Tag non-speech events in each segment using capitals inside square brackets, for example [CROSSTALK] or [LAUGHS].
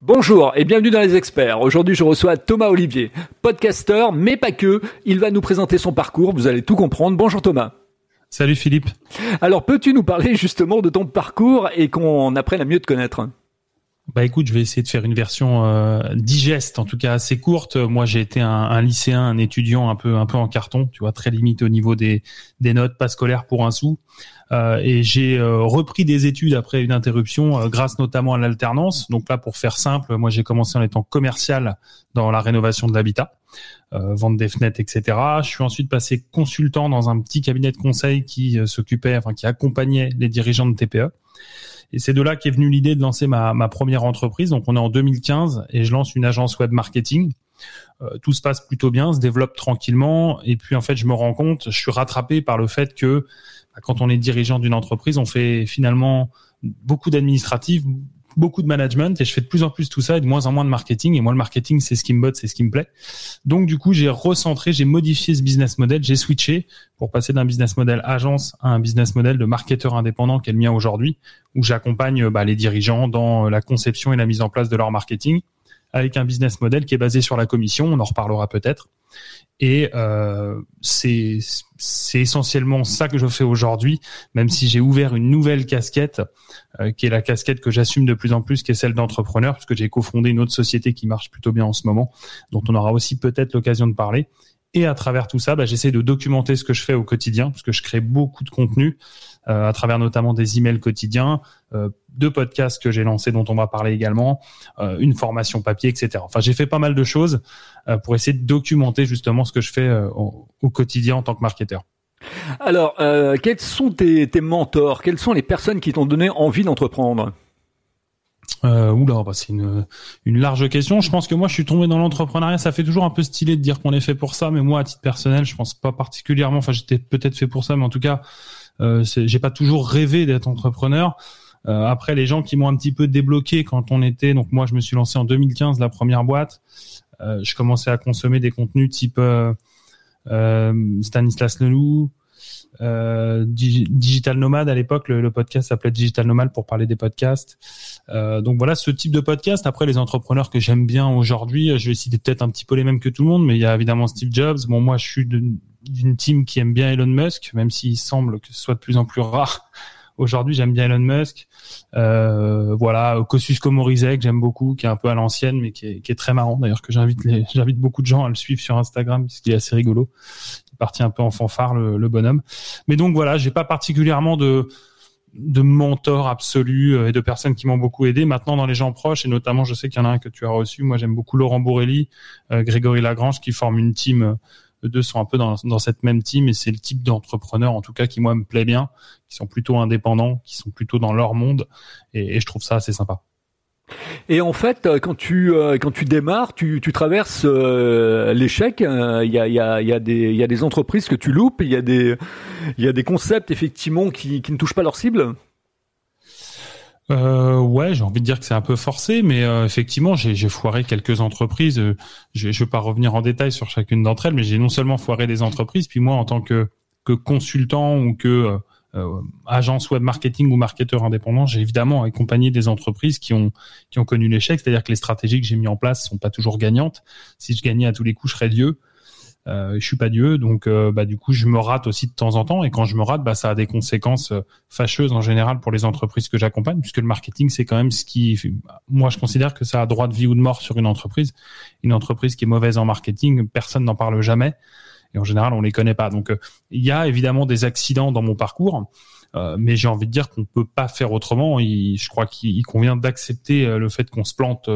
Bonjour et bienvenue dans les experts. Aujourd'hui, je reçois Thomas Olivier, podcasteur, mais pas que. Il va nous présenter son parcours, vous allez tout comprendre. Bonjour Thomas. Salut Philippe. Alors, peux-tu nous parler justement de ton parcours et qu'on apprenne à mieux te connaître? Bah écoute, je vais essayer de faire une version euh, digeste, en tout cas assez courte. Moi, j'ai été un, un, lycéen, un étudiant un peu un peu en carton, tu vois, très limité au niveau des, des notes, pas scolaires pour un sou. Euh, et j'ai euh, repris des études après une interruption, euh, grâce notamment à l'alternance. Donc là, pour faire simple, moi j'ai commencé en étant commercial dans la rénovation de l'habitat. Euh, vente des fenêtres, etc. Je suis ensuite passé consultant dans un petit cabinet de conseil qui s'occupait, enfin qui accompagnait les dirigeants de TPE. Et c'est de là qu'est venue l'idée de lancer ma, première entreprise. Donc on est en 2015 et je lance une agence web marketing. Euh, tout se passe plutôt bien, se développe tranquillement. Et puis en fait, je me rends compte, je suis rattrapé par le fait que bah, quand on est dirigeant d'une entreprise, on fait finalement beaucoup d'administratif, beaucoup de management et je fais de plus en plus tout ça et de moins en moins de marketing. Et moi, le marketing, c'est ce qui me botte, c'est ce qui me plaît. Donc, du coup, j'ai recentré, j'ai modifié ce business model, j'ai switché pour passer d'un business model agence à un business model de marketeur indépendant qui est le mien aujourd'hui, où j'accompagne bah, les dirigeants dans la conception et la mise en place de leur marketing avec un business model qui est basé sur la commission. On en reparlera peut-être. Et euh, c'est essentiellement ça que je fais aujourd'hui, même si j'ai ouvert une nouvelle casquette, euh, qui est la casquette que j'assume de plus en plus, qui est celle d'entrepreneur, puisque j'ai cofondé une autre société qui marche plutôt bien en ce moment, dont on aura aussi peut-être l'occasion de parler. Et à travers tout ça, bah, j'essaie de documenter ce que je fais au quotidien, parce que je crée beaucoup de contenu à travers notamment des emails quotidiens, euh, deux podcasts que j'ai lancés dont on va parler également, euh, une formation papier, etc. Enfin, j'ai fait pas mal de choses euh, pour essayer de documenter justement ce que je fais euh, au, au, quotidien en tant que marketeur. Alors, quels sont tes, tes mentors? Quelles sont les personnes qui t'ont donné envie d'entreprendre? Euh, oula, bah c'est une, une large question. Je pense que moi, je suis tombé dans l'entrepreneuriat. Ça fait toujours un peu stylé de dire qu'on est fait pour ça, mais moi, à titre personnel, je pense pas particulièrement. Enfin, j'étais peut-être fait pour ça, mais en tout cas, euh, j'ai pas toujours rêvé d'être entrepreneur. Euh, après, les gens qui m'ont un petit peu débloqué quand on était, donc moi, je me suis lancé en 2015, la première boîte. Euh, je commençais à consommer des contenus type euh, euh, Stanislas Leloup, euh, Digital Nomade à l'époque, le, podcast s'appelait Digital Nomade pour parler des podcasts. Euh, donc voilà ce type de podcast. Après les entrepreneurs que j'aime bien aujourd'hui, je vais citer peut-être un petit peu les mêmes que tout le monde, mais il y a évidemment Steve Jobs. Bon moi je suis d'une team qui aime bien Elon Musk, même s'il semble que ce soit de plus en plus rare. [LAUGHS] Aujourd'hui, j'aime bien Elon Musk. Euh, voilà, Kosciusko Morizek, j'aime beaucoup, qui est un peu à l'ancienne, mais qui est, est, très marrant. D'ailleurs, que [LAUGHS] j'invite beaucoup de gens à le suivre sur Instagram, puisqu'il est assez rigolo parti un peu en fanfare le, bonhomme. Mais donc voilà, j'ai pas particulièrement de de mentors absolus euh, et de personnes qui m'ont beaucoup aidé. Maintenant, dans les gens proches, et notamment, je sais qu'il y en a un que tu as reçu. Moi, j'aime beaucoup Laurent Bourrelli, euh, Grégory Lagrange, qui forment une team. Eux deux sont un peu dans, dans cette même team, et c'est le type d'entrepreneur, en tout cas, qui moi me plaît bien, qui sont plutôt indépendants, qui sont plutôt dans leur monde, et, et je trouve ça assez sympa. Et en fait, euh, quand tu euh, quand tu démarres, tu, tu traverses euh, l'échec. Il y a il y a il y a des il y a des entreprises que tu loupes. Il y a des il y a des concepts effectivement qui qui ne touchent pas leur cible. Euh, ouais, j'ai envie de dire que c'est un peu forcé, mais euh, effectivement, j'ai foiré quelques entreprises. Je ne vais pas revenir en détail sur chacune d'entre elles, mais j'ai non seulement foiré des entreprises, puis moi, en tant que, consultant ou que euh, agence web marketing ou marketeur indépendant, j'ai évidemment accompagné des entreprises qui ont qui ont connu l'échec, c'est-à-dire que les stratégies que j'ai mis en place sont pas toujours gagnantes. Si je gagnais à tous les coups, je serais Dieu. Euh, je suis pas Dieu, donc euh, bah, du coup je me rate aussi de temps en temps, et quand je me rate, bah, ça a des conséquences euh, fâcheuses en général pour les entreprises que j'accompagne, puisque le marketing c'est quand même ce qui, moi je considère que ça a droit de vie ou de mort sur une entreprise. Une entreprise qui est mauvaise en marketing, personne n'en parle jamais et en général on les connaît pas. Donc euh, il y a évidemment des accidents dans mon parcours. Euh, mais j'ai envie de dire qu'on peut pas faire autrement. Il, je crois qu'il convient d'accepter le fait qu'on se plante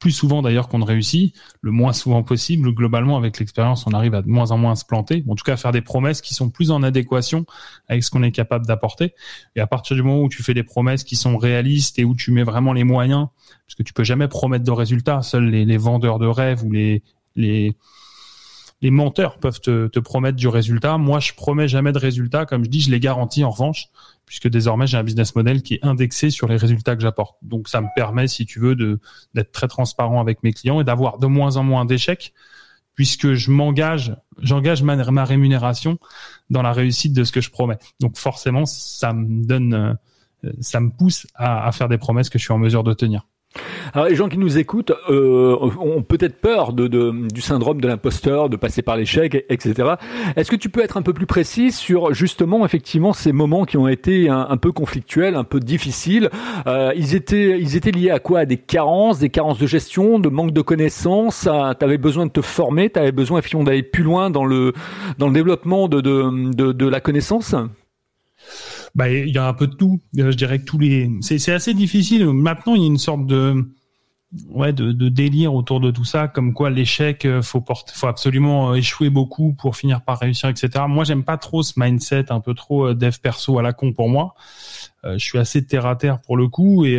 plus souvent d'ailleurs qu'on ne réussit, le moins souvent possible. Globalement, avec l'expérience, on arrive à de moins en moins se planter. En tout cas, à faire des promesses qui sont plus en adéquation avec ce qu'on est capable d'apporter. Et à partir du moment où tu fais des promesses qui sont réalistes et où tu mets vraiment les moyens, parce que tu peux jamais promettre de résultats. Seuls les, les vendeurs de rêves ou les les les menteurs peuvent te, promettre du résultat. Moi, je promets jamais de résultat. Comme je dis, je les garantis en revanche, puisque désormais j'ai un business model qui est indexé sur les résultats que j'apporte. Donc, ça me permet, si tu veux, d'être très transparent avec mes clients et d'avoir de moins en moins d'échecs, puisque je m'engage, j'engage ma, rémunération dans la réussite de ce que je promets. Donc, forcément, ça me donne, euh, ça me pousse à faire des promesses que je suis en mesure de tenir. Alors les gens qui nous écoutent euh, ont peut-être peur de, du syndrome de l'imposteur, de passer par l'échec, etc. Est-ce que tu peux être un peu plus précis sur justement effectivement ces moments qui ont été un, peu conflictuels, un peu difficiles? Euh, Ils étaient ils étaient liés à quoi? À des carences, des carences de gestion, de manque de connaissances? Tu avais besoin de te former, tu avais besoin effectivement d'aller plus loin dans le dans le développement de, de, de la connaissance? Bah il y a un peu de tout. Je dirais que tous les c'est assez difficile. Maintenant il y a une sorte de ouais de, de, délire autour de tout ça, comme quoi l'échec euh, faut porter, faut absolument euh, échouer beaucoup pour finir par réussir, etc. Moi j'aime pas trop ce mindset un peu trop euh, dev perso à la con pour moi. je suis assez terre à terre pour le coup et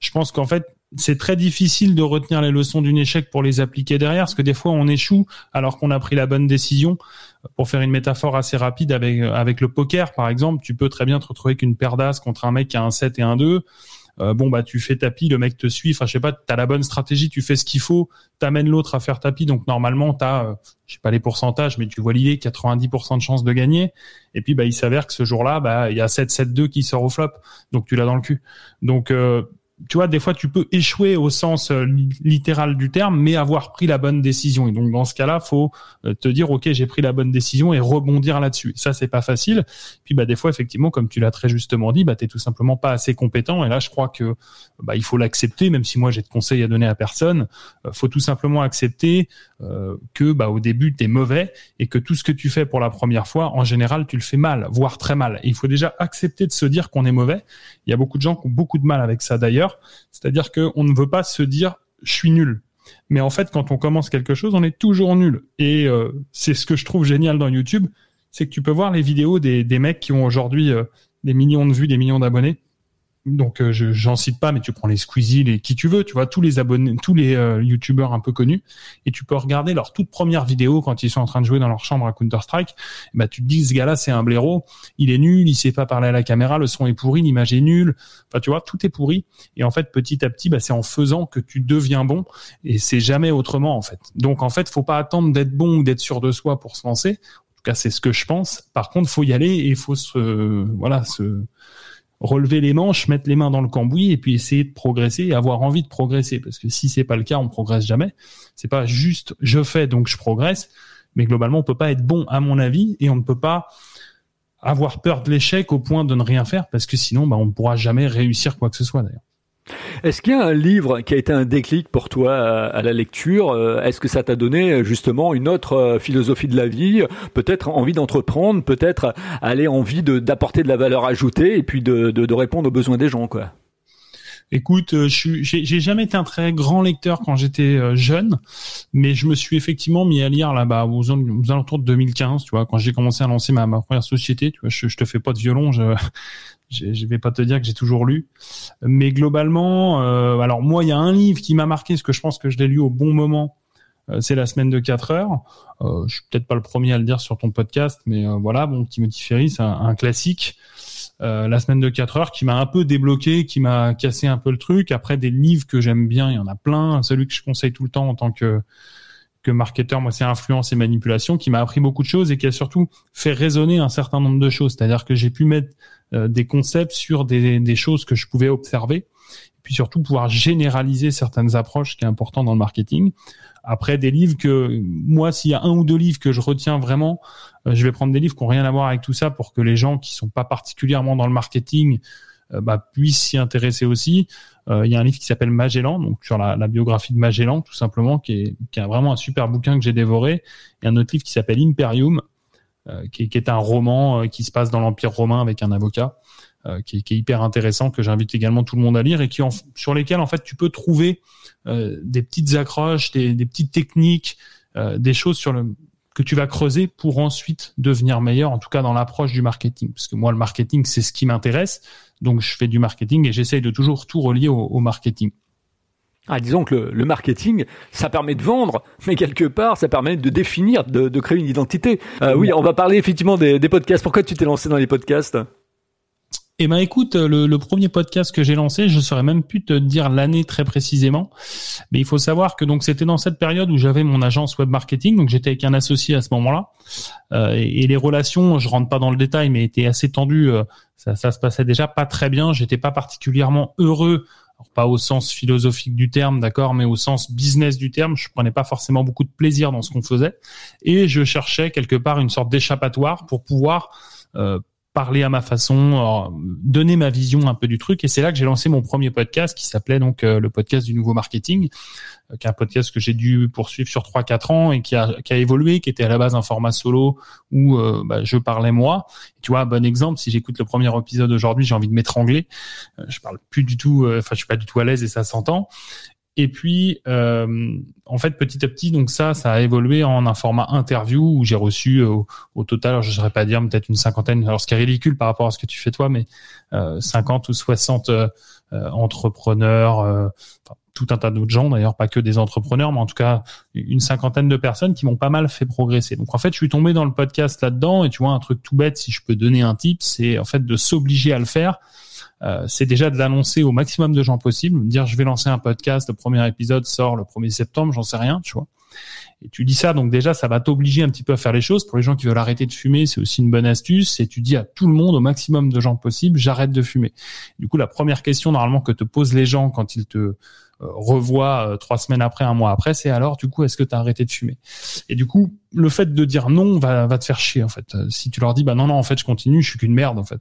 je pense qu'en fait c'est très difficile de retenir les leçons d'une échec pour les appliquer derrière, parce que des fois on échoue alors qu'on a pris la bonne décision. Pour faire une métaphore assez rapide avec avec le poker par exemple, tu peux très bien te retrouver qu'une paire d'as contre un mec qui a un 7 et un 2 euh, bon bah tu fais tapis, le mec te suit, enfin je sais pas, t'as la bonne stratégie, tu fais ce qu'il faut, t'amènes l'autre à faire tapis, donc normalement t'as, euh, je sais pas les pourcentages, mais tu vois l'idée, 90% de chances de gagner, et puis bah il s'avère que ce jour-là, bah il y a 7-7-2 qui sort au flop, donc tu l'as dans le cul. Donc euh, tu vois, des fois, tu peux échouer au sens euh, littéral du terme, mais avoir pris la bonne décision. Et donc, dans ce cas-là, faut euh, te dire, ok, j'ai pris la bonne décision et rebondir là-dessus. Ça, c'est pas facile. Puis, bah, des fois, effectivement, comme tu l'as très justement dit, bah, t'es tout simplement pas assez compétent. Et là, je crois que, bah, il faut l'accepter, même si moi, j'ai de conseils à donner à personne. Euh, faut tout simplement accepter que, bah, au début, t'es mauvais et que tout ce que tu fais pour la première fois, en général, tu le fais mal, voire très mal. Il faut déjà accepter de se dire qu'on est mauvais. Il y a beaucoup de gens qui ont beaucoup de mal avec ça d'ailleurs. C'est-à-dire qu'on ne veut pas se dire je suis nul. Mais en fait, quand on commence quelque chose, on est toujours nul. Et euh, c'est ce que je trouve génial dans YouTube, c'est que tu peux voir les vidéos des, mecs qui ont aujourd'hui euh, des millions de vues, des millions d'abonnés donc euh, je j'en cite pas mais tu prends les Squeezie les qui tu veux tu vois tous les abonnés tous les euh, youtubeurs un peu connus et tu peux regarder leur toute première vidéo quand ils sont en train de jouer dans leur chambre à Counter Strike bah tu te dis ce gars-là c'est un blaireau. Il est nul il sait pas parler à la caméra le son est pourri l'image est nulle. Enfin tu vois tout est pourri. Et en fait petit à petit bah c'est en faisant que tu deviens bon. Et c'est jamais autrement en fait. Donc en fait faut pas attendre d'être bon ou d'être sûr de soi pour se lancer. En tout cas c'est ce que je pense. Par contre faut y aller et faut se voilà se relever les manches, mettre les mains dans le cambouis et puis essayer de progresser et avoir envie de progresser. Parce que si c'est pas le cas, on progresse jamais. C'est pas juste je fais donc je progresse, mais globalement on peut pas être bon à mon avis et on ne peut pas avoir peur de l'échec au point de ne rien faire parce que sinon bah, on ne pourra jamais réussir quoi que ce soit d'ailleurs. Est-ce qu'il y a un livre qui a été un déclic pour toi à, la lecture euh, Est-ce que ça t'a donné justement une autre euh, philosophie de la vie Peut-être envie d'entreprendre, peut-être aller envie d'apporter de, la valeur ajoutée et puis de, de, répondre aux besoins des gens, quoi? Écoute, euh, je j'ai jamais été un très grand lecteur quand j'étais jeune, mais je me suis effectivement mis à lire là-bas aux, alentours de 2015, tu vois, quand j'ai commencé à lancer ma, ma première société. Tu vois, je, je te fais pas de violon, je vais pas te dire que j'ai toujours lu, mais globalement, euh, alors moi, il y a un livre qui m'a marqué, parce que je pense que je l'ai lu au bon moment. Euh, c'est la semaine de 4 heures. Euh, je suis peut-être pas le premier à le dire sur ton podcast, mais euh, voilà, bon, Timothy Ferry, c'est un, classique. la semaine de 4 heures qui m'a un peu débloqué, qui m'a cassé un peu le truc. Après, des livres que j'aime bien, il y en a plein. Celui que je conseille tout le temps en tant que que marketeur, moi, c'est influence et manipulation, qui m'a appris beaucoup de choses et qui a surtout fait résonner un certain nombre de choses. C'est-à-dire que j'ai pu mettre euh, des concepts sur des, des, choses que je pouvais observer, et puis surtout pouvoir généraliser certaines approches qui est important dans le marketing. Après, des livres que moi, s'il y a un ou deux livres que je retiens vraiment, euh, je vais prendre des livres qui n'ont rien à voir avec tout ça pour que les gens qui sont pas particulièrement dans le marketing bah, puissent s'y intéresser aussi. Euh, il y a un livre qui s'appelle Magellan, donc sur la, la, biographie de Magellan, tout simplement, qui est, qui est vraiment un super bouquin que j'ai dévoré. Et un autre livre qui s'appelle Imperium, euh, qui, qui, est un roman qui se passe dans l'Empire romain avec un avocat. Qui est, qui, est, hyper intéressant que j'invite également tout le monde à lire et qui sur lesquels en fait tu peux trouver des petites accroches, des, des petites techniques, des choses sur le que tu vas creuser pour ensuite devenir meilleur, en tout cas dans l'approche du marketing. Parce que moi, le marketing, c'est ce qui m'intéresse. Donc, je fais du marketing et j'essaye de toujours tout relier au, marketing. Ah, disons que le, marketing, ça permet de vendre, mais quelque part, ça permet de définir, de, créer une identité. Euh, oui, on va parler effectivement des, des podcasts. Pourquoi tu t'es lancé dans les podcasts? Eh ben écoute, le, le premier podcast que j'ai lancé, je saurais même plus te dire l'année très précisément, mais il faut savoir que donc c'était dans cette période où j'avais mon agence web marketing, donc j'étais avec un associé à ce moment-là, euh, et, les relations, je rentre pas dans le détail, mais étaient assez tendues. Euh, ça, ça se passait déjà pas très bien. J'étais pas particulièrement heureux pas au sens philosophique du terme, d'accord, mais au sens business du terme. Je prenais pas forcément beaucoup de plaisir dans ce qu'on faisait, et je cherchais quelque part une sorte d'échappatoire pour pouvoir euh, parler à ma façon, donner ma vision un peu du truc. Et c'est là que j'ai lancé mon premier podcast qui s'appelait donc euh, le podcast du nouveau marketing, euh, qui est un podcast que j'ai dû poursuivre sur 3-4 ans et qui a, qui a évolué, qui était à la base un format solo où bah, je parlais moi. tu vois, bon exemple, si j'écoute le premier épisode aujourd'hui, j'ai envie de m'étrangler. je parle plus du tout, enfin je suis pas du tout à l'aise et ça s'entend. Et puis, euh, en fait, petit à petit, donc ça, ça a évolué en un format interview où j'ai reçu euh, au, total, je ne saurais pas dire, peut-être une cinquantaine, alors ce qui est ridicule par rapport à ce que tu fais toi, mais euh, 50 ou 60 euh, entrepreneurs, euh, tout un tas d'autres gens d'ailleurs, pas que des entrepreneurs, mais en tout cas une cinquantaine de personnes qui m'ont pas mal fait progresser. Donc en fait, je suis tombé dans le podcast là-dedans et tu vois, un truc tout bête, si je peux donner un tip, c'est en fait de s'obliger à le faire euh, c'est déjà de l'annoncer au maximum de gens possible, me dire je vais lancer un podcast, le premier épisode sort le 1er septembre, j'en sais rien, tu vois. Et tu dis ça, donc déjà, ça va t'obliger un petit peu à faire les choses. Pour les gens qui veulent arrêter de fumer, c'est aussi une bonne astuce. Et tu dis à tout le monde, au maximum de gens possible, j'arrête de fumer. Du coup, la première question normalement que te posent les gens quand ils te revoit euh, trois semaines après, un mois après, c'est alors du coup est-ce que tu as arrêté de fumer? Et du coup, le fait de dire non va, va te faire chier en fait. Euh, si tu leur dis bah non non en fait je continue, je suis qu'une merde en fait.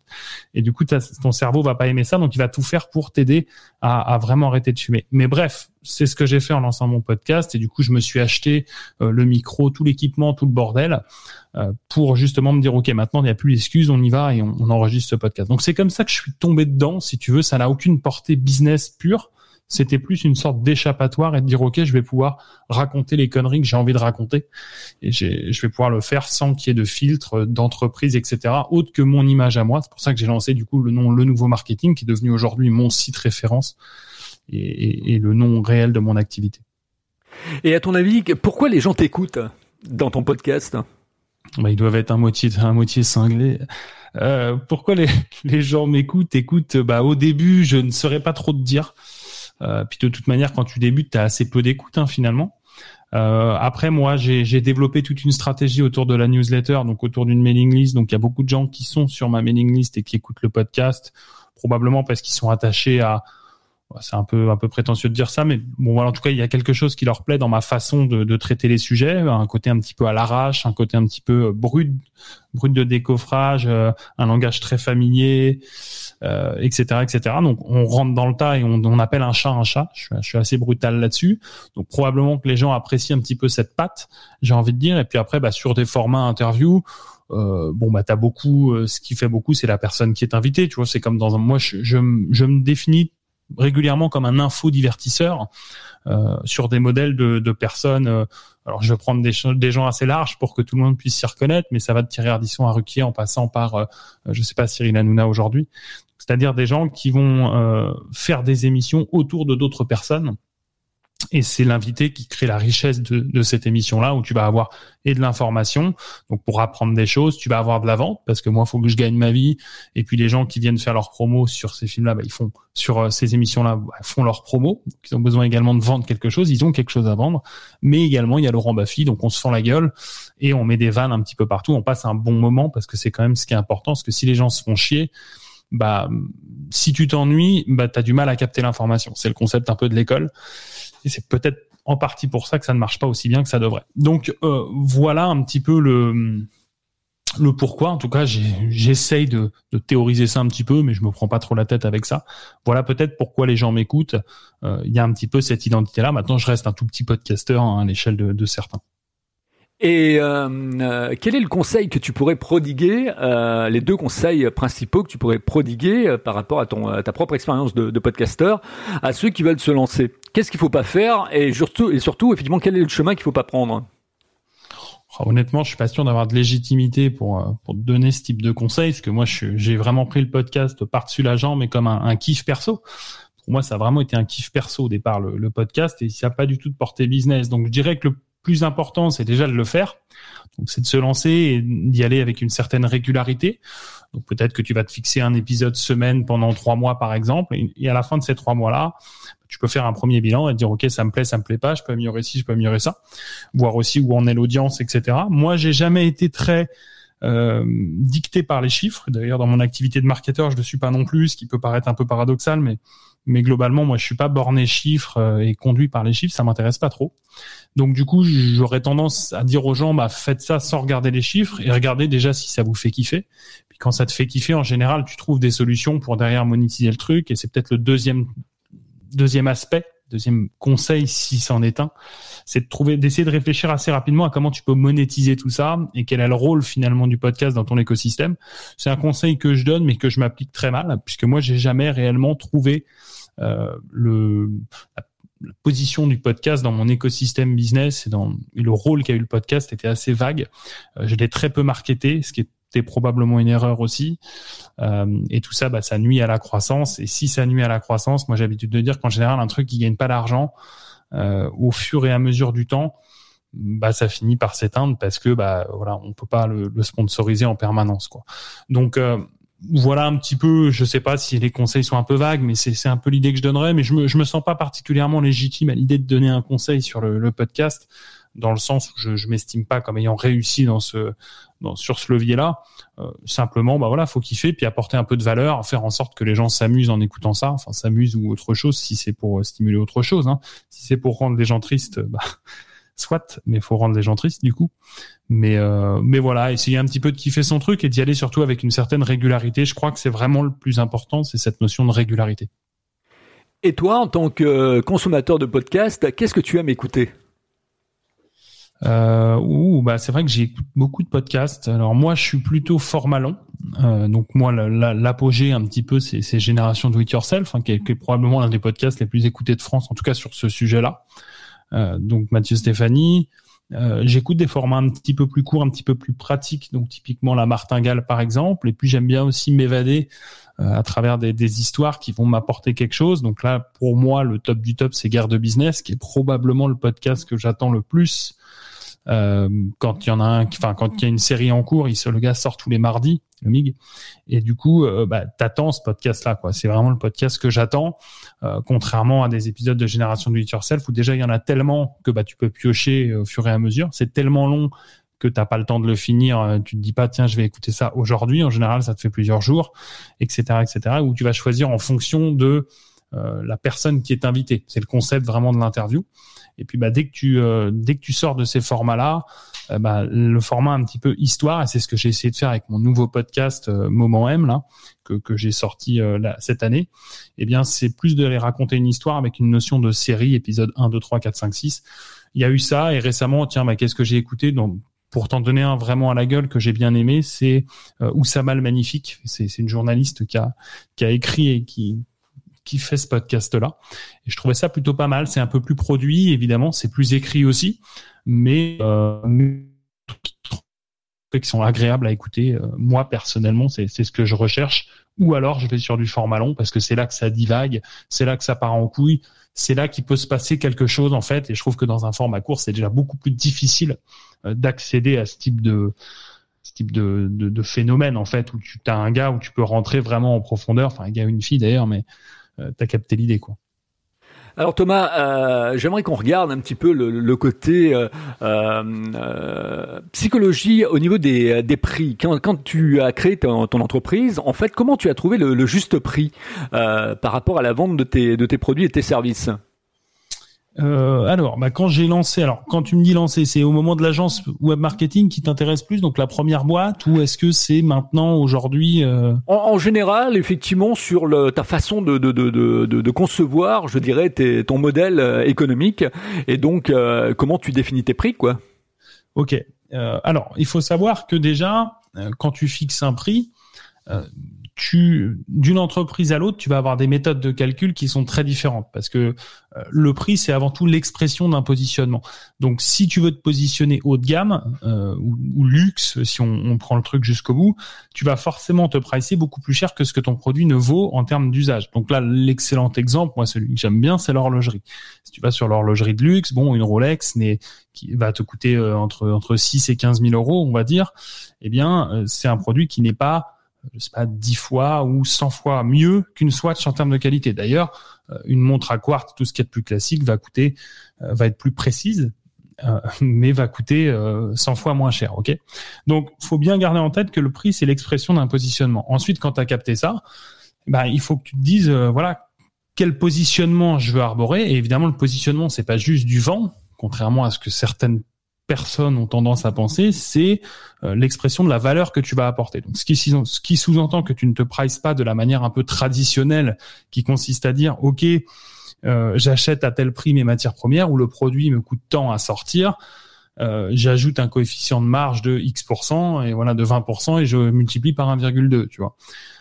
Et du coup ton cerveau va pas aimer ça, donc il va tout faire pour t'aider à, à, vraiment arrêter de fumer. Mais bref, c'est ce que j'ai fait en lançant mon podcast et du coup je me suis acheté le micro, tout l'équipement, tout le bordel pour justement me dire ok maintenant il n'y a plus d'excuses, on y va et on, on enregistre ce podcast. Donc c'est comme ça que je suis tombé dedans. Si tu veux, ça n'a aucune portée business pure c'était plus une sorte d'échappatoire et de dire ok, je vais pouvoir raconter les conneries que j'ai envie de raconter et je vais pouvoir le faire sans qu'il y ait de filtre d'entreprise, etc. Autre que mon image à moi. C'est pour ça que j'ai lancé du coup le nom Le Nouveau Marketing, qui est devenu aujourd'hui mon site référence et, le nom réel de mon activité. Et à ton avis, pourquoi les gens t'écoutent dans ton podcast? Bah, ils doivent être un moitié, un moitié cinglé. Euh, pourquoi les, [LAUGHS] les gens m'écoutent Écoute, bah au début, je ne saurais pas trop te dire. Euh, puis de toute manière, quand tu débutes, tu as assez peu d'écoute hein, finalement. Euh, après, moi, j'ai développé toute une stratégie autour de la newsletter, donc autour d'une mailing list. Donc, il y a beaucoup de gens qui sont sur ma mailing list et qui écoutent le podcast, probablement parce qu'ils sont attachés à, c'est un peu un peu prétentieux de dire ça, mais bon voilà, en tout cas il y a quelque chose qui leur plaît dans ma façon de, de traiter les sujets, un côté un petit peu à l'arrache, un côté un petit peu brut, brut de décoffrage, euh, un langage très familier, euh, etc., etc. Donc on rentre dans le tas et on, on appelle un chat un chat. Je suis, assez brutal là-dessus. Donc probablement que les gens apprécient un petit peu cette patte, j'ai envie de dire. Et puis après, bah, sur des formats interview. Euh, bon bah t'as beaucoup euh, ce qui fait beaucoup c'est la personne qui est invitée tu vois c'est comme dans un moi je, je, je me définis régulièrement comme un infodivertisseur euh, sur des modèles de, personnes. Euh, alors, je vais prendre des, gens assez larges pour que tout le monde puisse s'y reconnaître, mais ça va de Thierry Ardisson à Ruquier en passant par, euh, je sais pas, Cyril Hanouna aujourd'hui. C'est-à-dire des gens qui vont euh, faire des émissions autour de d'autres personnes et c'est l'invité qui crée la richesse de, de cette émission-là, où tu vas avoir et de l'information, donc pour apprendre des choses, tu vas avoir de la vente, parce que moi, il faut que je gagne ma vie. Et puis les gens qui viennent faire leur promo sur ces films-là, bah, ils font sur euh, ces émissions-là, bah, font leur promo. ils ont besoin également de vendre quelque chose, ils ont quelque chose à vendre. Mais également, il y a Laurent Baffy, donc on se fend la gueule et on met des vannes un petit peu partout. On passe un bon moment parce que c'est quand même ce qui est important, parce que si les gens se font chier, bah si tu t'ennuies, bah as du mal à capter l'information. C'est le concept un peu de l'école. Et c'est peut-être en partie pour ça que ça ne marche pas aussi bien que ça devrait. Donc euh, voilà un petit peu le le pourquoi. En tout cas, j'essaye de, de, théoriser ça un petit peu, mais je me prends pas trop la tête avec ça. Voilà peut-être pourquoi les gens m'écoutent. Euh, il y a un petit peu cette identité-là. Maintenant, je reste un tout petit podcasteur hein, à l'échelle de, de certains. Et euh, euh, quel est le conseil que tu pourrais prodiguer, euh, les deux conseils principaux que tu pourrais prodiguer euh, par rapport à, ton, à ta propre expérience de, de podcasteur à ceux qui veulent se lancer? Qu'est-ce qu'il faut pas faire? Et surtout, et surtout, effectivement, quel est le chemin qu'il faut pas prendre? Oh, Honnêtement, je suis pas sûr d'avoir de légitimité pour pour donner ce type de conseils, parce que moi, j'ai vraiment pris le podcast par-dessus la jambe, mais comme un, un kiff perso. Pour moi, ça a vraiment été un kiff perso au départ, le, le podcast, et ça n'a pas du tout de portée business. Donc, je dirais que le plus important, c'est déjà de le faire. Donc, c'est de se lancer et d'y aller avec une certaine régularité. Donc, peut-être que tu vas te fixer un épisode semaine pendant trois mois, par exemple, et à la fin de ces trois mois-là, tu peux faire un premier bilan et dire ok, ça me plaît, ça me plaît pas, je peux améliorer ci, je peux améliorer ça, voir aussi où en est l'audience, etc. Moi, j'ai jamais été très euh, dicté par les chiffres. D'ailleurs, dans mon activité de marketeur, je ne le suis pas non plus, ce qui peut paraître un peu paradoxal, mais mais globalement, moi, je suis pas borné chiffres euh, et conduit par les chiffres, ça m'intéresse pas trop. Donc du coup, j'aurais tendance à dire aux gens, bah faites ça sans regarder les chiffres et regardez déjà si ça vous fait kiffer. Puis quand ça te fait kiffer, en général, tu trouves des solutions pour derrière monétiser le truc et c'est peut-être le deuxième deuxième aspect, deuxième conseil si c'en est un, c'est de trouver, d'essayer de réfléchir assez rapidement à comment tu peux monétiser tout ça et quel est le rôle finalement du podcast dans ton écosystème. C'est un conseil que je donne mais que je m'applique très mal puisque moi j'ai jamais réellement trouvé euh, le la position du podcast dans mon écosystème business et dans le rôle qu'a eu le podcast était assez vague. Euh, je l'ai très peu marketé, ce qui était probablement une erreur aussi. Euh, et tout ça, bah, ça nuit à la croissance. Et si ça nuit à la croissance, moi j'ai l'habitude de dire qu'en général, un truc qui gagne pas d'argent, euh, au fur et à mesure du temps, bah ça finit par s'éteindre parce que bah voilà on peut pas le, sponsoriser en permanence quoi donc euh, voilà un petit peu, je sais pas si les conseils sont un peu vagues, mais c'est un peu l'idée que je donnerais. Mais je me je me sens pas particulièrement légitime à l'idée de donner un conseil sur le, le, podcast, dans le sens où je, je m'estime pas comme ayant réussi dans ce dans, sur ce levier-là. Euh, simplement, bah voilà, faut kiffer puis apporter un peu de valeur, faire en sorte que les gens s'amusent en écoutant ça, enfin s'amusent ou autre chose si c'est pour stimuler autre chose. Hein. Si c'est pour rendre les gens tristes, bah [LAUGHS] soit, mais faut rendre les gens tristes du coup. Mais euh, mais voilà, essayer un petit peu de kiffer son truc et d'y aller surtout avec une certaine régularité. Je crois que c'est vraiment le plus important, c'est cette notion de régularité. Et toi, en tant que consommateur de podcast, qu'est-ce que tu aimes écouter? Euh, bah c'est vrai que j'écoute beaucoup de podcasts. Alors moi, je suis plutôt format long. Euh, donc moi, l'apogée un petit peu, c'est Génération Do It Yourself, hein, qui, est, probablement l'un des podcasts les plus écoutés de France, en tout cas sur ce sujet-là. Euh, donc Mathieu Stéphanie. Euh, j'écoute des formats un petit peu plus courts, un petit peu plus pratiques, donc typiquement la martingale par exemple. Et puis j'aime bien aussi m'évader euh, à travers des, histoires qui vont m'apporter quelque chose. Donc là, pour moi, le top du top, c'est Guerre de business, qui est probablement le podcast que j'attends le plus euh, quand il y en a un, enfin quand il y a une série en cours, il, le gars sort tous les mardis, le MIG, et du coup, euh, bah, t'attends ce podcast-là, quoi. C'est vraiment le podcast que j'attends, euh, contrairement à des épisodes de Génération Do It Yourself où déjà il y en a tellement que bah tu peux piocher au fur et à mesure. C'est tellement long que t'as pas le temps de le finir. Tu te dis pas tiens je vais écouter ça aujourd'hui. En général, ça te fait plusieurs jours, etc., etc. Où tu vas choisir en fonction de la personne qui est invitée. C'est le concept vraiment de l'interview. Et puis bah dès que tu euh, dès que tu sors de ces formats-là, euh, bah, le format un petit peu histoire, et c'est ce que j'ai essayé de faire avec mon nouveau podcast euh, Moment M là que que j'ai sorti cette année. Eh bien c'est plus de les raconter une histoire avec une notion de série, épisode 1, 2, 3, 4, 5, 6. Il y a eu ça et récemment, tiens, bah, qu'est-ce que j'ai écouté donc pour t'en donner un vraiment à la gueule que j'ai bien aimé, c'est euh, Oussama le Magnifique. C'est une journaliste qui a, qui a écrit et qui, qui fait ce podcast-là. Et je trouvais ça plutôt pas mal. C'est un peu plus produit, évidemment, c'est plus écrit aussi, mais euh, qui sont agréables à écouter. Euh, moi, personnellement, c'est ce que je recherche. Ou alors, je vais sur du format long parce que c'est là que ça divague, c'est là que ça part en couille, c'est là qu'il peut se passer quelque chose en fait. Et je trouve que dans un format court, c'est déjà beaucoup plus difficile euh, d'accéder à ce type de ce type de, de, de, phénomène en fait où tu as un gars où tu peux rentrer vraiment en profondeur, enfin un gars ou une fille d'ailleurs, mais t'as capté l'idée quoi. Alors Thomas, euh, j'aimerais qu'on regarde un petit peu le, côté euh, euh, psychologie au niveau des, prix. Quand, tu as créé ton, entreprise, en fait, comment tu as trouvé le, le juste prix par rapport à la vente de tes, de tes produits et tes services? Euh, alors, bah, quand j'ai lancé, alors quand tu me dis lancer, c'est au moment de l'agence web marketing qui t'intéresse plus, donc la première boîte, ou est-ce que c'est maintenant, aujourd'hui euh... en, général, effectivement, sur le, ta façon de, de, de, de, de concevoir, je dirais, tes, ton modèle euh, économique, et donc euh, comment tu définis tes prix, quoi. Ok. Euh, alors, il faut savoir que déjà, quand tu fixes un prix, tu d'une entreprise à l'autre, tu vas avoir des méthodes de calcul qui sont très différentes parce que euh, le prix c'est avant tout l'expression d'un positionnement. Donc si tu veux te positionner haut de gamme euh, ou, luxe, si on, prend le truc jusqu'au bout, tu vas forcément te pricer beaucoup plus cher que ce que ton produit ne vaut en termes d'usage. Donc là, l'excellent exemple, moi celui que j'aime bien, c'est l'horlogerie. Si tu vas sur l'horlogerie de luxe, bon, une Rolex qui va te coûter euh, entre entre 6 et 15 000 euros, on va dire. Eh bien, c'est un produit qui n'est pas je sais pas, 10 fois ou 100 fois mieux qu'une Swatch en termes de qualité. D'ailleurs, euh, une montre à quartz, tout ce qui est plus classique, va coûter, euh, va être plus précise, euh, [LAUGHS] mais va coûter 100 fois moins cher. Ok? Donc, faut bien garder en tête que le prix, c'est l'expression d'un positionnement. Ensuite, quand tu as capté ça, bah, il faut que tu te dises, voilà, quel positionnement je veux arborer. Et évidemment, le positionnement, c'est pas juste du vent, contrairement à ce que certaines personnes ont tendance à penser, c'est euh, l'expression de la valeur que tu vas apporter. Donc, ce qui, ce qui sous-entend que tu ne te prices pas de la manière un peu traditionnelle, qui consiste à dire, ok, euh, j'achète à tel prix mes matières premières ou le produit me coûte tant à sortir. Euh, j'ajoute un coefficient de marge de X% et voilà de 20% et je multiplie par 1,2, tu vois.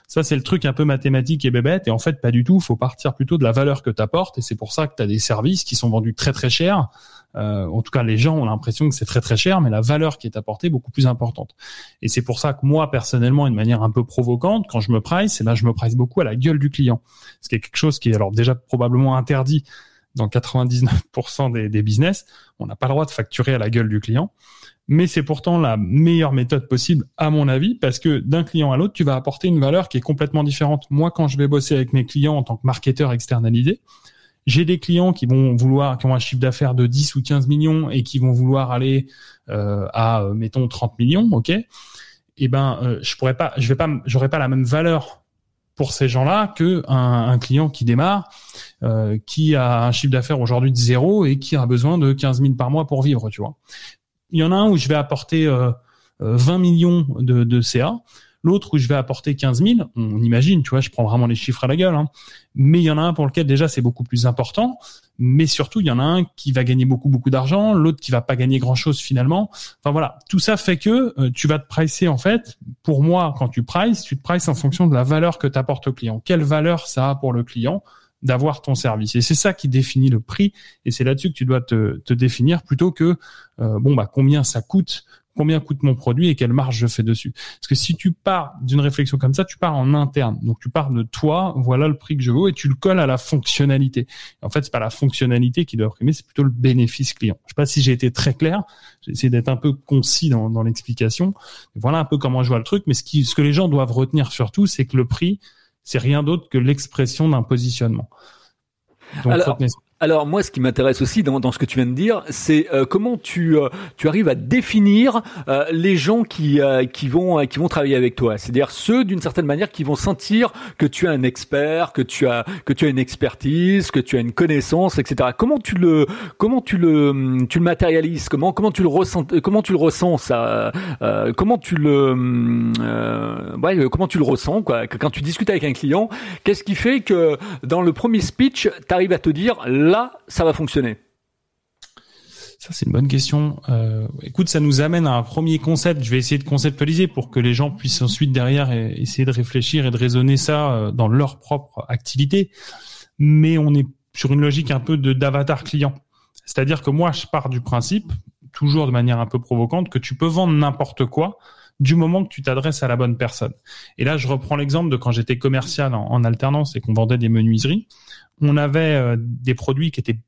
Ça, c'est le truc un peu mathématique et bébête. Et en fait, pas du tout. Faut partir plutôt de la valeur que tu. Et c'est pour ça que tu as des services qui sont vendus très très cher. Euh, en tout cas, les gens ont l'impression que c'est très très cher, mais la valeur qui est apportée est beaucoup plus importante. Et c'est pour ça que moi, personnellement, d'une manière un peu provocante, quand je me price, et eh ben, je me price beaucoup à la gueule du client. Ce qui est quelque chose qui est alors déjà probablement interdit dans 99% des, des business. On n'a pas le droit de facturer à la gueule du client mais c'est pourtant la meilleure méthode possible à mon avis parce que d'un client à l'autre, tu vas apporter une valeur qui est complètement différente. Moi, quand je vais bosser avec mes clients en tant que marketeur externalisé, j'ai des clients qui vont vouloir, qui ont un chiffre d'affaires de 10 ou 15 millions et qui vont vouloir aller euh, à, euh, mettons, 30 millions, ok? Eh ben, euh, je pourrais pas, je vais pas, j'aurais pas la même valeur pour ces gens-là que un, client qui démarre, euh, qui a un chiffre d'affaires aujourd'hui de zéro et qui a besoin de 15 000 par mois pour vivre, tu vois? Il y en a un où je vais apporter 20 euh, euh, millions de, de CA, l'autre où je vais apporter 15 000. On imagine, tu vois, je prends vraiment les chiffres à la gueule. Hein. Mais il y en a un pour lequel déjà c'est beaucoup plus important. Mais surtout, il y en a un qui va gagner beaucoup beaucoup d'argent, l'autre qui va pas gagner grand chose finalement. Enfin voilà, tout ça fait que euh, tu vas te pricer en fait. Pour moi, quand tu prices, tu te prices en fonction de la valeur que tu apportes au client. Quelle valeur ça a pour le client d'avoir ton service. Et c'est ça qui définit le prix, et c'est là-dessus que tu dois te, te définir plutôt que euh, bon bah combien ça coûte, combien coûte mon produit et quelle marge je fais dessus. Parce que si tu pars d'une réflexion comme ça, tu pars en interne. Donc tu pars de toi, voilà le prix que je veux et tu le colles à la fonctionnalité. En fait, c'est pas la fonctionnalité qui doit primer, c'est plutôt le bénéfice client. Je sais pas si j'ai été très clair. J'ai essayé d'être un peu concis dans, dans l'explication. Voilà un peu comment je vois le truc. Mais ce, qui, ce que les gens doivent retenir surtout, c'est que le prix, c'est rien d'autre que l'expression d'un positionnement. Donc, alors moi, ce qui m'intéresse aussi dans, dans, ce que tu viens de dire, c'est euh, comment tu euh, tu arrives à définir euh, les gens qui qui vont qui vont travailler avec toi. C'est-à-dire ceux d'une certaine manière qui vont sentir que tu es un expert, que tu as que tu as une expertise, que tu as une connaissance, etc. Comment tu le comment tu le tu le matérialises? Comment comment tu le ressens Comment tu le ressens ça Comment tu le ouais, comment tu le ressens quoi? Quand tu discutes avec un client, qu'est-ce qui fait que dans le premier speech, tu arrives à te dire là, ça va fonctionner ça, c'est une bonne question. Euh, écoute, ça nous amène à un premier concept. Je vais essayer de conceptualiser pour que les gens puissent ensuite derrière essayer de réfléchir et de raisonner ça euh, dans leur propre activité. Mais on est sur une logique un peu de d'avatar client. C'est-à-dire que moi, je pars du principe, toujours de manière un peu provocante, que tu peux vendre n'importe quoi du moment que tu t'adresses à la bonne personne. Et là, je reprends l'exemple de quand j'étais commercial en alternance et qu'on vendait des menuiseries on avait euh, des produits qui étaient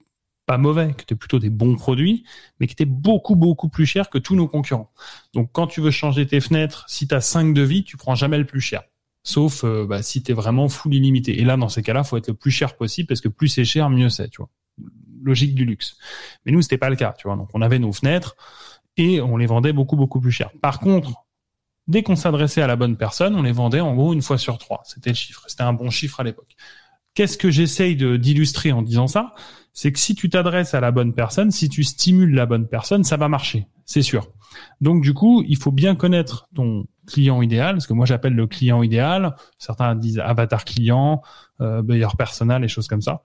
pas mauvais, qui étaient plutôt des bons produits, mais qui étaient beaucoup, beaucoup plus chers que tous nos concurrents. Donc, quand tu veux changer tes fenêtres, si tu as 5 devis, tu prends jamais le plus cher. Sauf euh, bah, si tu es vraiment full illimité. Et là, dans ces cas-là, faut être le plus cher possible, parce que plus c'est cher, mieux c'est, tu vois. Logique du luxe. Mais nous, c'était pas le cas, tu vois. Donc, on avait nos fenêtres et on les vendait beaucoup, beaucoup plus cher. Par contre, dès qu'on s'adressait à la bonne personne, on les vendait en gros une fois sur trois. C'était le chiffre. C'était un bon chiffre à l'époque. Qu'est-ce que j'essaye d'illustrer en disant ça? C'est que si tu t'adresses à la bonne personne, si tu stimules la bonne personne, ça va marcher, c'est sûr. Donc du coup, il faut bien connaître ton client idéal, ce que moi j'appelle le client idéal. Certains disent avatar client, euh, buyer personnel et choses comme ça.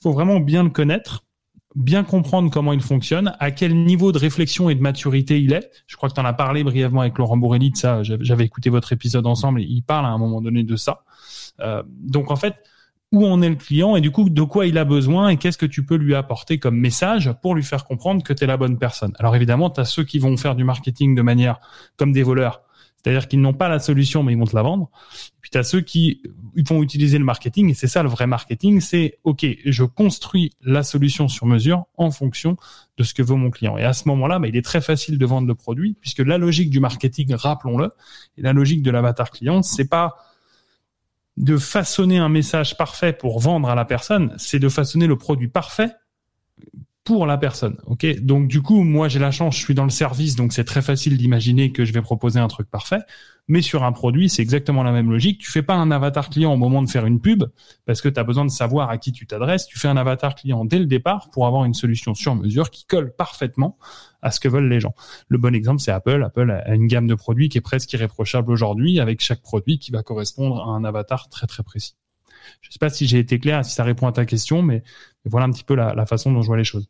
Il faut vraiment bien le connaître, bien comprendre comment il fonctionne, à quel niveau de réflexion et de maturité il est. Je crois que tu en as parlé brièvement avec Laurent Bourrelli de ça. J'avais écouté votre épisode ensemble. il parle à un moment donné de ça. Euh, donc en fait, où en est le client et du coup de quoi il a besoin et qu'est-ce que tu peux lui apporter comme message pour lui faire comprendre que tu es la bonne personne? Alors évidemment, tu as ceux qui vont faire du marketing de manière comme des voleurs, c'est-à-dire qu'ils n'ont pas la solution mais ils vont te la vendre. Puis tu as ceux qui vont utiliser le marketing et c'est ça le vrai marketing, c'est OK, je construis la solution sur mesure en fonction de ce que veut mon client. Et à ce moment-là, bah, il est très facile de vendre le produit puisque la logique du marketing, rappelons-le, et la logique de l'avatar client, c'est pas de façonner un message parfait pour vendre à la personne, c'est de façonner le produit parfait pour la personne. Ok, donc du coup, moi j'ai la chance, je suis dans le service, donc c'est très facile d'imaginer que je vais proposer un truc parfait. Mais sur un produit, c'est exactement la même logique. Tu fais pas un avatar client au moment de faire une pub parce que tu as besoin de savoir à qui tu t'adresses. Tu fais un avatar client dès le départ pour avoir une solution sur mesure qui colle parfaitement à ce que veulent les gens. Le bon exemple, c'est Apple. Apple a une gamme de produits qui est presque irréprochable aujourd'hui avec chaque produit qui va correspondre à un avatar très très précis. Je sais pas si j'ai été clair, si ça répond à ta question, mais, voilà un petit peu la façon dont je vois les choses.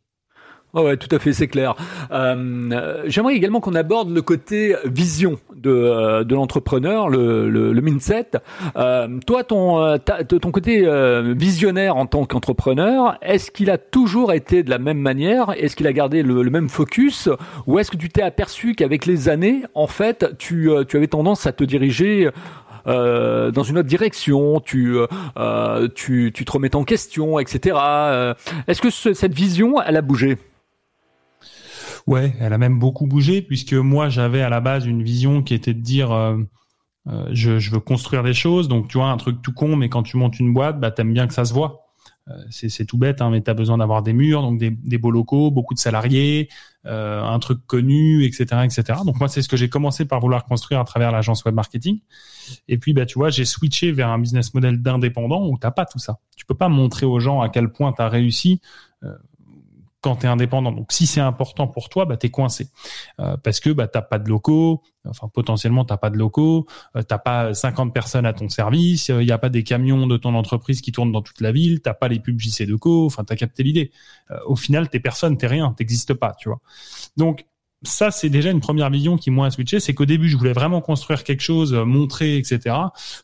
Oh ouais, tout à fait, c'est clair. Euh, J'aimerais également qu'on aborde le côté vision de, euh, de l'entrepreneur, le, le, le, mindset. Euh, toi, ton, euh, ton côté euh, visionnaire en tant qu'entrepreneur, est-ce qu'il a toujours été de la même manière? Est-ce qu'il a gardé le, le, même focus? Ou est-ce que tu t'es aperçu qu'avec les années, en fait, tu, tu avais tendance à te diriger euh, dans une autre direction, tu, euh, tu, tu te remets en question, etc. Est-ce que cette vision, elle a bougé? Ouais, elle a même beaucoup bougé puisque moi j'avais à la base une vision qui était de dire euh, euh, je, veux construire des choses. Donc tu vois un truc tout con, mais quand tu montes une boîte, bah t'aimes bien que ça se voit. Euh, c'est tout bête, hein, mais tu as besoin d'avoir des murs, donc des, des, beaux locaux, beaucoup de salariés, euh, un truc connu, etc., etc. Donc moi, c'est ce que j'ai commencé par vouloir construire à travers l'agence web marketing. Et puis, bah, tu vois, j'ai switché vers un business model d'indépendant où t'as pas tout ça. Tu peux pas montrer aux gens à quel point tu as réussi. Quand tu es indépendant. Donc si c'est important pour toi, bah tu es coincé euh, parce que bah t'as pas de locaux, enfin potentiellement t'as pas de locaux, euh, t'as pas 50 personnes à ton service, il euh, y a pas des camions de ton entreprise qui tournent dans toute la ville, t'as pas les pubs JC de co, enfin t'as capté l'idée. Euh, au final, t'es personne, t'es rien, t'existes pas, tu vois. Donc ça, c'est déjà une première vision qui m'a switché. C'est qu'au début, je voulais vraiment construire quelque chose, euh, montrer, etc.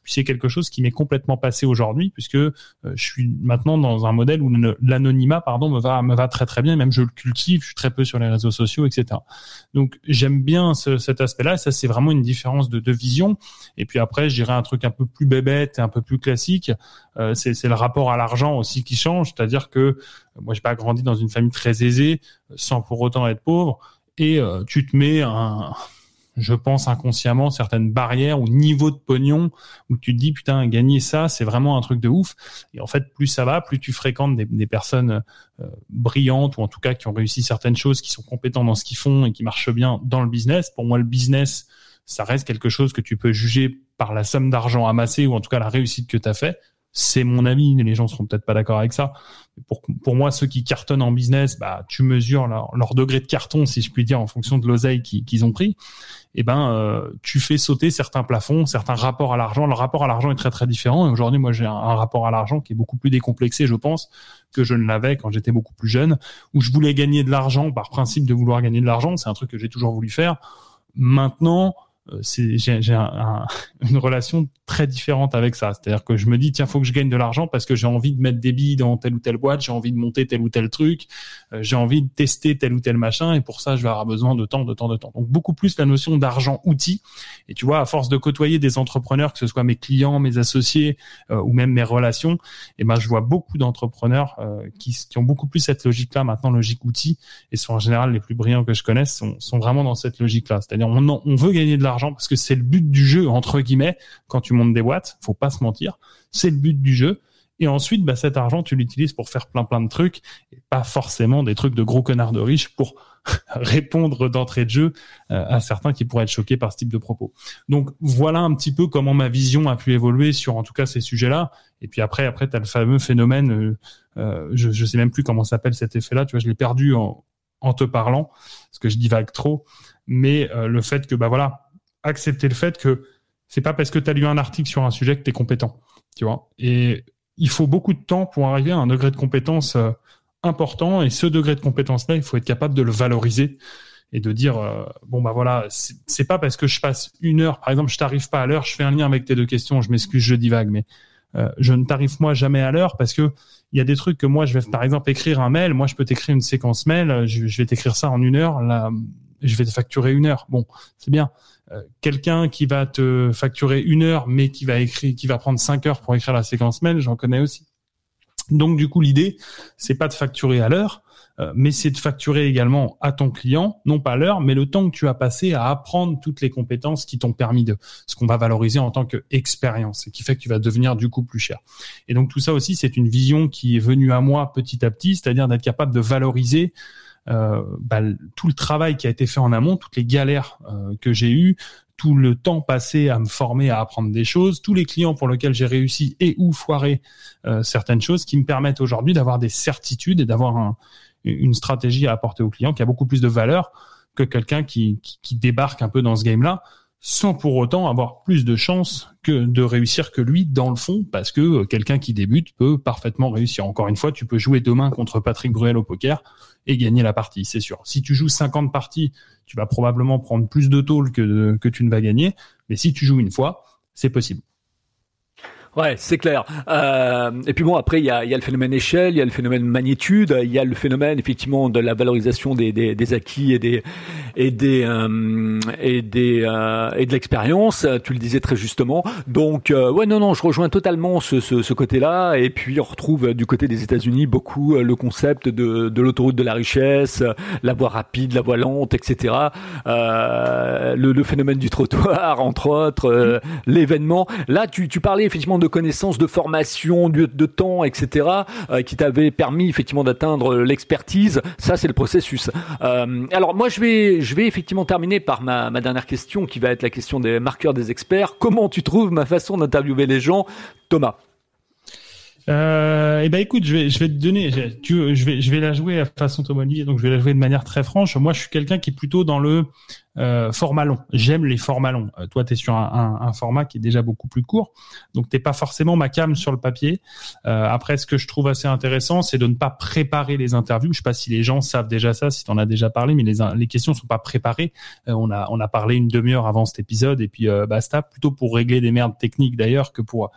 Puis c'est quelque chose qui m'est complètement passé aujourd'hui, puisque euh, je suis maintenant dans un modèle où l'anonymat, pardon, me va me va très très bien. Même je le cultive, je suis très peu sur les réseaux sociaux, etc. Donc j'aime bien cet aspect-là. Ça, c'est vraiment une différence de, de, vision. Et puis après, je dirais un truc un peu plus bébête un peu plus classique. Euh, c'est le rapport à l'argent aussi qui change. C'est-à-dire que moi, j'ai pas grandi dans une famille très aisée, sans pour autant être pauvre et euh, tu te mets un, je pense inconsciemment certaines barrières ou niveau de pognon où tu te dis putain gagner ça c'est vraiment un truc de ouf. Et en fait plus ça va plus tu fréquentes des, des personnes euh, brillantes ou en tout cas qui ont réussi certaines choses qui sont compétents dans ce qu'ils font et qui marchent bien dans le business. Pour moi le business ça reste quelque chose que tu peux juger par la somme d'argent amassée ou en tout cas la réussite que tu as fait c'est mon avis, les gens seront peut-être pas d'accord avec ça. Pour, pour moi, ceux qui cartonnent en business, bah, tu mesures leur, leur degré de carton, si je puis dire, en fonction de l'oseille qu'ils ont pris. Et eh ben, euh, tu fais sauter certains plafonds, certains rapports à l'argent. Le rapport à l'argent est très très différent. Et aujourd'hui, moi, j'ai un, un, rapport à l'argent qui est beaucoup plus décomplexé, je pense, que je ne l'avais quand j'étais beaucoup plus jeune, où je voulais gagner de l'argent par principe de vouloir gagner de l'argent. C'est un truc que j'ai toujours voulu faire. Maintenant, j'ai un, [LAUGHS] une relation très différente avec ça. C'est-à-dire que je me dis tiens faut que je gagne de l'argent parce que j'ai envie de mettre des billes dans telle ou telle boîte, j'ai envie de monter tel ou tel truc, euh, j'ai envie de tester tel ou tel machin et pour ça je vais avoir besoin de temps, de temps, de temps. Donc beaucoup plus la notion d'argent outil. Et tu vois à force de côtoyer des entrepreneurs, que ce soit mes clients, mes associés euh, ou même mes relations, et eh ben je vois beaucoup d'entrepreneurs qui, qui, ont beaucoup plus cette logique-là maintenant logique outil et sont en général les plus brillants que je connaisse sont, sont vraiment dans cette logique-là. C'est-à-dire on, on veut gagner de l'argent parce que c'est le but du jeu entre guillemets quand tu montes des boîtes. Faut pas se mentir, c'est le but du jeu. Et ensuite, bah, cet argent, tu l'utilises pour faire plein plein de trucs, et pas forcément des trucs de gros connards de riches pour [LAUGHS] répondre d'entrée de jeu euh, à certains qui pourraient être choqués par ce type de propos. Donc voilà un petit peu comment ma vision a pu évoluer sur en tout cas ces sujets-là. Et puis après, après, tu as le fameux phénomène, euh, euh, je, je sais même plus comment s'appelle cet effet-là, tu vois, je l'ai perdu en, en te parlant, parce que je divague trop. Mais le fait que, bah voilà, accepter le fait que c'est pas parce que tu as lu un article sur un sujet que tu es compétent, tu vois. Et il faut beaucoup de temps pour arriver à un degré de compétence euh, important et ce degré de compétence là, il faut être capable de le valoriser et de dire euh, bon bah voilà, c'est pas parce que je passe une heure, par exemple, je t'arrive pas à l'heure, je fais un lien avec tes deux questions, je m'excuse, je divague, mais euh, je ne t'arrive moi jamais à l'heure parce que il y a des trucs que moi je vais par exemple écrire un mail, moi je peux t'écrire une séquence mail, je, je vais t'écrire ça en une heure, là je vais te facturer une heure. Bon, c'est bien. Euh, quelqu'un qui va te facturer une heure, mais qui va écrire, qui va prendre cinq heures pour écrire la séquence mail, j'en connais aussi. Donc du coup, l'idée, c'est pas de facturer à l'heure, euh, mais c'est de facturer également à ton client, non pas l'heure, mais le temps que tu as passé à apprendre toutes les compétences qui t'ont permis de ce qu'on va valoriser en tant qu'expérience et qui fait que tu vas devenir du coup plus cher. Et donc tout ça aussi, c'est une vision qui est venue à moi petit à petit, c'est-à-dire d'être capable de valoriser bah, tout le travail qui a été fait en amont, toutes les galères euh, que j'ai eues, tout le temps passé à me former, à apprendre des choses, tous les clients pour lesquels j'ai réussi et ou foiré euh, certaines choses qui me permettent aujourd'hui d'avoir des certitudes et d'avoir un, une stratégie à apporter au client qui a beaucoup plus de valeur que quelqu'un qui débarque un peu dans ce game-là sans pour autant avoir plus de chances que de réussir que lui dans le fond, parce que euh, quelqu'un qui débute peut parfaitement réussir. Encore une fois, tu peux jouer demain contre Patrick Bruel au poker et gagner la partie, c'est sûr. Si tu joues 50 parties, tu vas probablement prendre plus de tôle que, que tu ne vas gagner, mais si tu joues une fois, c'est possible. Ouais, c'est clair. Euh, et puis bon, après, il y a, le phénomène échelle, il y a le phénomène magnitude, il y a le phénomène effectivement de la valorisation des, acquis et des et des euh, et des euh, et de l'expérience. Tu le disais très justement. Donc ouais, non, non, je rejoins totalement ce, ce, ce côté-là. Et puis on retrouve du côté des États-Unis beaucoup le concept de, de l'autoroute de la richesse, la voie rapide, la voie lente, etc. Le, le, phénomène du trottoir, [LAUGHS] entre autres, l'événement. Là, tu, tu parlais effectivement de de connaissances, de formation, de, de temps, etc., euh, qui t'avait permis effectivement d'atteindre l'expertise. Ça, c'est le processus. Euh, alors moi, je vais, je vais effectivement terminer par ma, ma dernière question, qui va être la question des marqueurs des experts. Comment tu trouves ma façon d'interviewer les gens, Thomas euh, eh ben écoute, je vais je vais te donner, tu, je vais je vais la jouer à façon Thomas donc je vais la jouer de manière très franche. Moi, je suis quelqu'un qui est plutôt dans le euh, format long. J'aime les formats longs. Euh, toi, tu es sur un, un, un, format qui est déjà beaucoup plus court, donc t'es pas forcément ma cam sur le papier. Euh, après, ce que je trouve assez intéressant, c'est de ne pas préparer les interviews. Je sais pas si les gens savent déjà ça, si tu en as déjà parlé, mais les les questions sont pas préparées. Euh, on a on a parlé une demi-heure avant cet épisode et puis euh, basta, plutôt pour régler des merdes techniques d'ailleurs que pour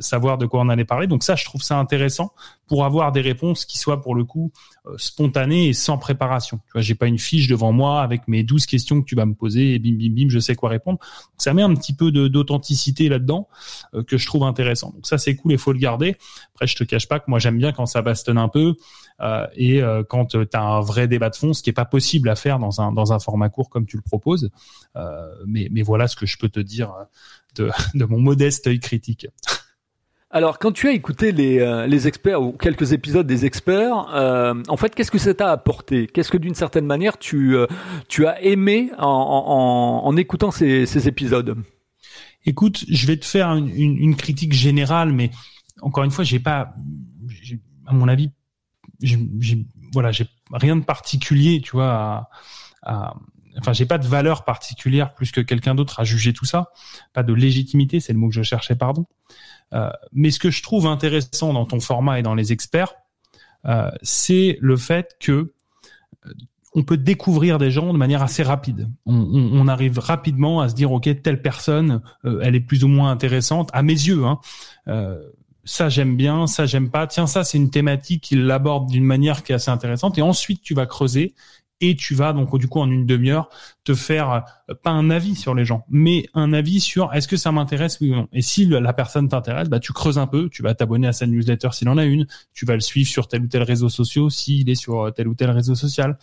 savoir de quoi on allait parler. Donc ça, je trouve ça intéressant pour avoir des réponses qui soient pour le coup euh, spontanées et sans préparation. Tu vois, j'ai pas une fiche devant moi avec mes 12 questions que tu vas me poser et bim bim bim, je sais quoi répondre. ça met un petit peu d'authenticité là-dedans euh, que je trouve intéressant. Donc ça, c'est cool, il faut le garder. Après, je te cache pas que moi j'aime bien quand ça bastonne un peu euh, et quand tu as un vrai débat de fond, ce qui est pas possible à faire dans un dans un format court comme tu le proposes. mais mais voilà ce que je peux te dire de, [LAUGHS] de mon modeste œil critique. Alors, quand tu as écouté les, euh, les experts ou quelques épisodes des experts, euh, en fait, qu'est-ce que ça t'a apporté? Qu'est-ce que d'une certaine manière tu, euh, tu as aimé en, en, en écoutant ces, ces, épisodes? Écoute, je vais te faire une, une, critique générale, mais encore une fois, j'ai pas, à mon avis, j'ai, voilà, j'ai rien de particulier, tu vois, à, à enfin j'ai pas de valeur particulière plus que quelqu'un d'autre à juger tout ça, pas de légitimité, c'est le mot que je cherchais, pardon. Euh, mais ce que je trouve intéressant dans ton format et dans les experts, euh, c'est le fait que euh, on peut découvrir des gens de manière assez rapide. On, arrive rapidement à se dire ok telle personne, elle est plus ou moins intéressante à mes yeux. Hein. Ça j'aime bien, ça j'aime pas. Tiens ça c'est une thématique qu'il aborde d'une manière qui est assez intéressante. Et ensuite tu vas creuser et tu vas donc du coup en une demi-heure te faire euh, pas un avis sur les gens, mais un avis sur est-ce que ça m'intéresse ou non. Et si la personne t'intéresse, bah tu creuses un peu, tu vas t'abonner à sa newsletter s'il en a une, tu vas le suivre sur tel ou tel réseau social s'il est sur euh, tel ou tel réseau social,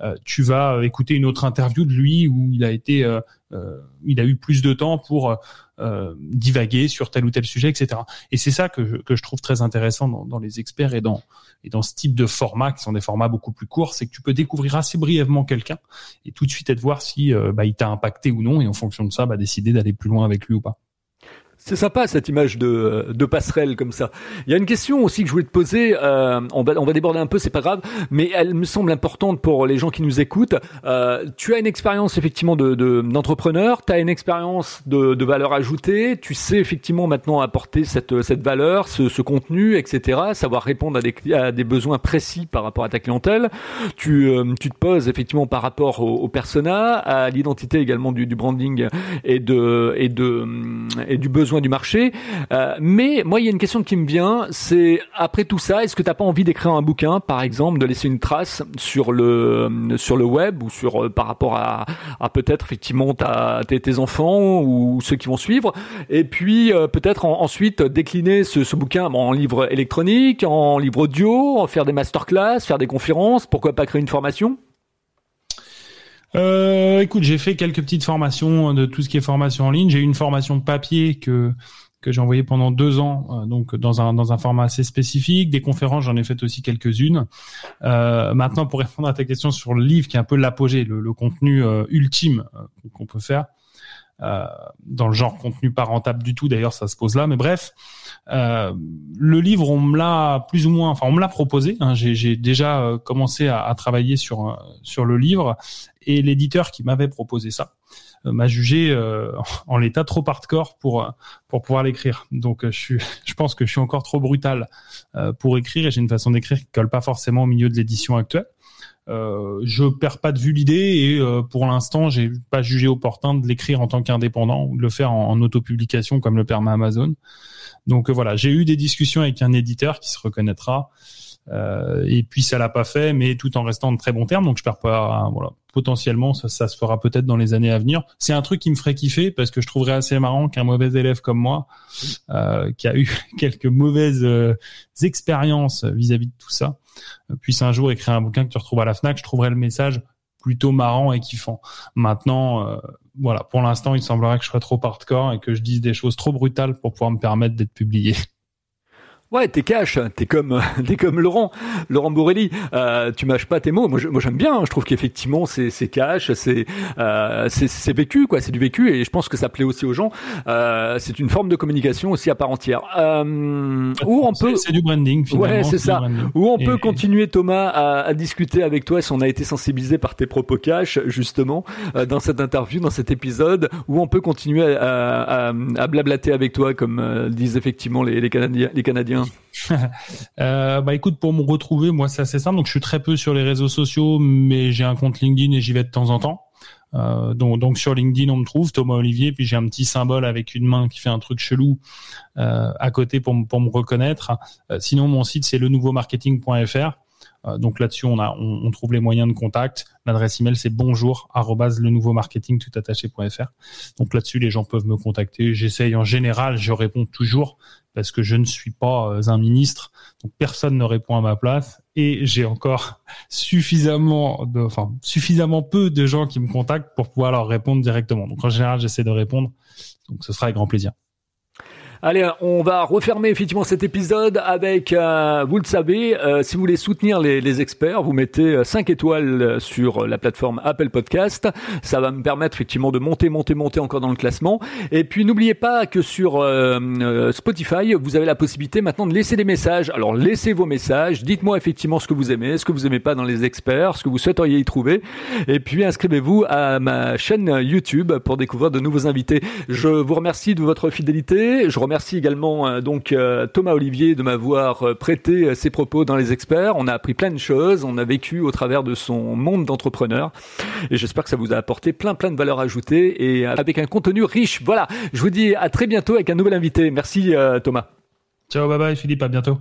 euh, tu vas écouter une autre interview de lui où il a été euh, il a eu plus de temps pour euh, divaguer sur tel ou tel sujet, etc. Et c'est ça que je, que je trouve très intéressant dans, dans, les experts et dans, et dans ce type de format, qui sont des formats beaucoup plus courts, c'est que tu peux découvrir assez brièvement quelqu'un et tout de suite être voir si euh, bah, il t'a impacté ou non, et en fonction de ça, bah, décider d'aller plus loin avec lui ou pas. C'est sympa cette image de, de passerelle comme ça. Il y a une question aussi que je voulais te poser. Euh, on va on va déborder un peu, c'est pas grave, mais elle me semble importante pour les gens qui nous écoutent. Euh, tu as une expérience effectivement de d'entrepreneur, de, tu as une expérience de, de valeur ajoutée. Tu sais effectivement maintenant apporter cette cette valeur, ce, ce contenu, etc. Savoir répondre à des à des besoins précis par rapport à ta clientèle. Tu euh, tu te poses effectivement par rapport au, au persona, à l'identité également du, du branding et de et de et du besoin du marché. Euh, mais moi, il y a une question qui me vient, c'est après tout ça, est-ce que t'as pas envie d'écrire un bouquin, par exemple, de laisser une trace sur le sur le web ou sur euh, par rapport à, peut-être effectivement tes, enfants ou ceux qui vont suivre, et puis euh, peut-être ensuite décliner ce bouquin en livre électronique, en livre audio, faire des masterclass, faire des conférences, pourquoi pas créer une formation? Euh, écoute, j'ai fait quelques petites formations de tout ce qui est formation en ligne. J'ai eu une formation papier que que j'ai envoyé pendant deux ans, euh, donc dans un dans un format assez spécifique. Des conférences, j'en ai fait aussi quelques-unes. Euh, maintenant, pour répondre à ta question sur le livre, qui est un peu l'apogée, le, le, contenu euh, ultime euh, qu'on peut faire. dans le genre contenu pas rentable du tout, d'ailleurs, ça se pose là. Mais bref, le livre, on me l'a plus ou moins, enfin, on me l'a proposé. Hein, j'ai déjà commencé à, à, travailler sur sur le livre et l'éditeur qui m'avait proposé ça euh, m'a jugé euh, [LAUGHS] en l'état trop hardcore pour pour pouvoir l'écrire. Donc euh, je suis, [LAUGHS] je pense que je suis encore trop brutal pour écrire et j'ai une façon d'écrire qui colle pas forcément au milieu de l'édition actuelle. Euh, je perds pas de vue l'idée et pour l'instant j'ai pas jugé opportun de l'écrire en tant qu'indépendant ou de le faire en, en autopublication comme le permet Amazon. Donc voilà, j'ai eu des discussions avec un éditeur qui se reconnaîtra euh, et puis ça l'a pas fait, mais tout en restant de très bons termes. Donc je perds pas. Voilà, potentiellement ça, ça se fera peut-être dans les années à venir. C'est un truc qui me ferait kiffer parce que je trouverais assez marrant qu'un mauvais élève comme moi, euh, qui a eu [LAUGHS] quelques mauvaises euh, expériences vis-à-vis de tout ça, euh, puisse un jour écrire un bouquin que tu retrouves à la Fnac. Je trouverais le message plutôt marrant et kiffant. Maintenant, euh, voilà, pour l'instant, il semblerait que je sois trop hardcore et que je dise des choses trop brutales pour pouvoir me permettre d'être publié. [LAUGHS] Ouais, t'es cash, t'es comme [LAUGHS] t'es comme Laurent, Laurent Borelli. Euh, tu mâches pas tes mots. Moi, moi j'aime bien. Hein. Je trouve qu'effectivement, c'est c'est cash, c'est euh, c'est vécu quoi. C'est du vécu et je pense que ça plaît aussi aux gens. Euh, c'est une forme de communication aussi à part entière. Euh, où on peut. C'est du branding. Finalement, ouais, c'est ça. Où on peut continuer Thomas à, à, discuter avec toi si on a été sensibilisé par tes propos cash justement euh, dans cette interview, dans cet épisode. Où on peut continuer à, à, à blablater avec toi comme euh, disent effectivement les, les Canadiens. Les Canadiens [LAUGHS] euh, bah écoute, pour me retrouver, moi c'est assez simple. Donc je suis très peu sur les réseaux sociaux, mais j'ai un compte LinkedIn et j'y vais de temps en temps. Euh, donc, sur LinkedIn on me trouve Thomas Olivier, puis j'ai un petit symbole avec une main qui fait un truc chelou euh, à côté pour, me reconnaître. Sinon mon site c'est le nouveau marketing.fr. Euh, donc là-dessus, on, trouve les moyens de contact. L'adresse email, c'est bonjour marketing tout attaché.fr. Donc là-dessus, les gens peuvent me contacter. J'essaye en général, je réponds toujours parce que je ne suis pas euh, un ministre, donc personne ne répond à ma place et j'ai encore [LAUGHS] suffisamment peu de gens qui me contactent pour pouvoir leur répondre directement. Donc en général, j'essaie de répondre. Donc ce sera avec grand plaisir. Allez, on va refermer effectivement cet épisode avec, euh, vous le savez, euh, si vous voulez soutenir les, experts, vous mettez 5 étoiles sur la plateforme Apple Podcast. Ça va me permettre effectivement de monter, monter, monter encore dans le classement. Et puis n'oubliez pas que sur euh, Spotify, vous avez la possibilité maintenant de laisser des messages. Alors laissez vos messages, dites-moi effectivement ce que vous aimez, ce que vous aimez pas dans les experts, ce que vous souhaiteriez y trouver. Et puis inscrivez-vous à ma chaîne YouTube pour découvrir de nouveaux invités. Je vous remercie de votre fidélité. Merci également euh, donc euh, Thomas Olivier de m'avoir euh, prêté ses propos dans les experts. On a appris plein de choses, on a vécu au travers de son monde d'entrepreneur et j'espère que ça vous a apporté plein plein de valeurs ajoutées et avec un contenu riche. Voilà, je vous dis à très bientôt avec un nouvel invité. Merci Thomas. Ciao, bye bye Philippe, à bientôt.